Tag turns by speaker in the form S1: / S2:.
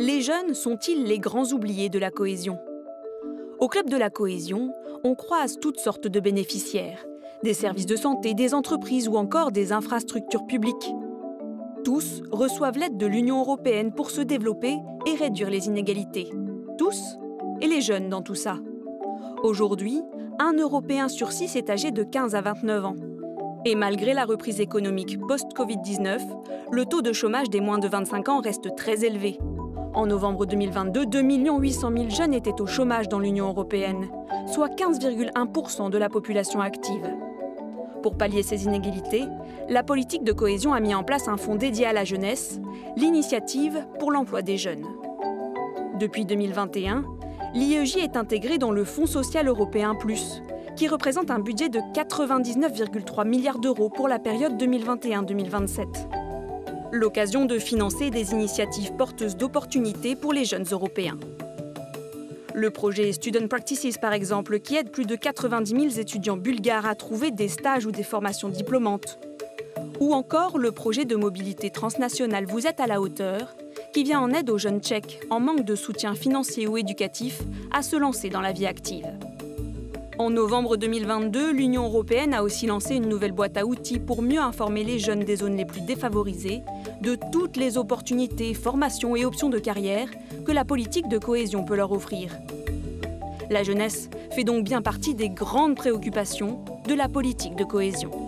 S1: Les jeunes sont-ils les grands oubliés de la cohésion? Au Club de la cohésion, on croise toutes sortes de bénéficiaires, des services de santé, des entreprises ou encore des infrastructures publiques. Tous reçoivent l'aide de l'Union européenne pour se développer et réduire les inégalités. Tous Et les jeunes dans tout ça. Aujourd'hui, un Européen sur six est âgé de 15 à 29 ans. Et malgré la reprise économique post-Covid-19, le taux de chômage des moins de 25 ans reste très élevé. En novembre 2022, 2 800 000 jeunes étaient au chômage dans l'Union européenne, soit 15,1% de la population active. Pour pallier ces inégalités, la politique de cohésion a mis en place un fonds dédié à la jeunesse, l'initiative pour l'emploi des jeunes. Depuis 2021, l'IEJ est intégré dans le Fonds social européen Plus, qui représente un budget de 99,3 milliards d'euros pour la période 2021-2027. L'occasion de financer des initiatives porteuses d'opportunités pour les jeunes Européens. Le projet Student Practices, par exemple, qui aide plus de 90 000 étudiants bulgares à trouver des stages ou des formations diplômantes. Ou encore le projet de mobilité transnationale Vous êtes à la hauteur, qui vient en aide aux jeunes tchèques en manque de soutien financier ou éducatif à se lancer dans la vie active. En novembre 2022, l'Union européenne a aussi lancé une nouvelle boîte à outils pour mieux informer les jeunes des zones les plus défavorisées de toutes les opportunités, formations et options de carrière que la politique de cohésion peut leur offrir. La jeunesse fait donc bien partie des grandes préoccupations de la politique de cohésion.